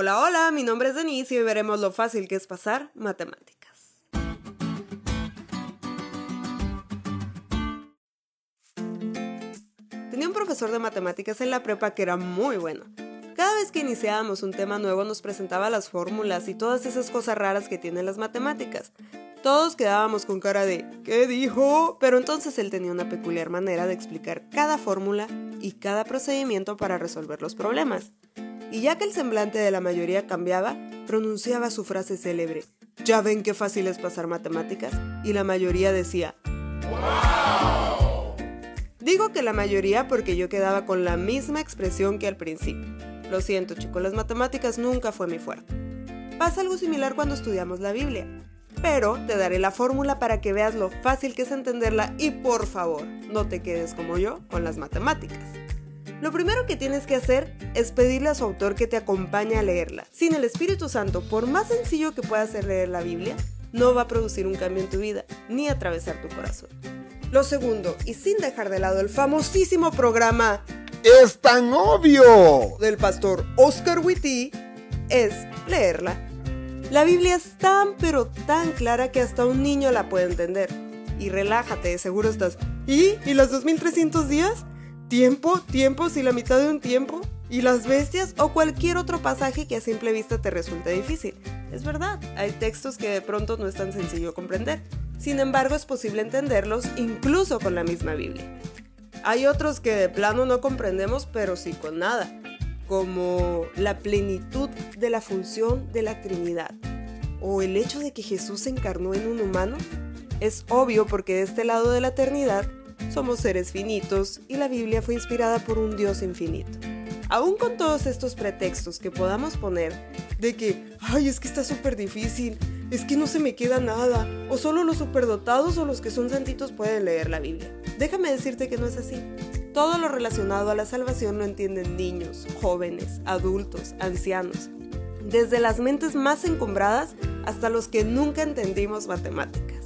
Hola, hola, mi nombre es Denise y veremos lo fácil que es pasar matemáticas. Tenía un profesor de matemáticas en la prepa que era muy bueno. Cada vez que iniciábamos un tema nuevo nos presentaba las fórmulas y todas esas cosas raras que tienen las matemáticas. Todos quedábamos con cara de ¿qué dijo? Pero entonces él tenía una peculiar manera de explicar cada fórmula y cada procedimiento para resolver los problemas y ya que el semblante de la mayoría cambiaba, pronunciaba su frase célebre, ¿ya ven qué fácil es pasar matemáticas? Y la mayoría decía, ¡Wow! Digo que la mayoría porque yo quedaba con la misma expresión que al principio. Lo siento chicos, las matemáticas nunca fue mi fuerte. Pasa algo similar cuando estudiamos la Biblia. Pero te daré la fórmula para que veas lo fácil que es entenderla y por favor, no te quedes como yo con las matemáticas. Lo primero que tienes que hacer es pedirle a su autor que te acompañe a leerla. Sin el Espíritu Santo, por más sencillo que pueda ser leer la Biblia, no va a producir un cambio en tu vida ni atravesar tu corazón. Lo segundo, y sin dejar de lado el famosísimo programa Es tan obvio del pastor Oscar Witty, es leerla. La Biblia es tan pero tan clara que hasta un niño la puede entender. Y relájate, seguro estás. ¿Y? ¿Y los 2300 días? Tiempo, tiempos y la mitad de un tiempo, y las bestias o cualquier otro pasaje que a simple vista te resulte difícil. Es verdad, hay textos que de pronto no es tan sencillo comprender. Sin embargo, es posible entenderlos incluso con la misma Biblia. Hay otros que de plano no comprendemos, pero sí con nada, como la plenitud de la función de la Trinidad, o el hecho de que Jesús se encarnó en un humano. Es obvio porque de este lado de la eternidad somos seres finitos y la Biblia fue inspirada por un Dios infinito. Aún con todos estos pretextos que podamos poner de que, ay, es que está súper difícil, es que no se me queda nada, o solo los superdotados o los que son santitos pueden leer la Biblia. Déjame decirte que no es así. Todo lo relacionado a la salvación lo entienden niños, jóvenes, adultos, ancianos, desde las mentes más encumbradas hasta los que nunca entendimos matemáticas.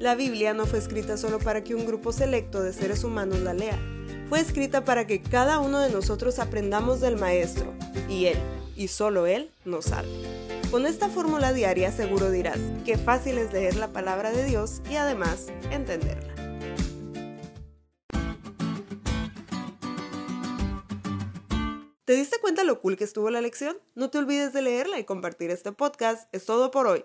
La Biblia no fue escrita solo para que un grupo selecto de seres humanos la lea. Fue escrita para que cada uno de nosotros aprendamos del Maestro, y Él, y solo Él, nos salve. Con esta fórmula diaria seguro dirás que fácil es leer la palabra de Dios y además entenderla. ¿Te diste cuenta lo cool que estuvo la lección? No te olvides de leerla y compartir este podcast. Es todo por hoy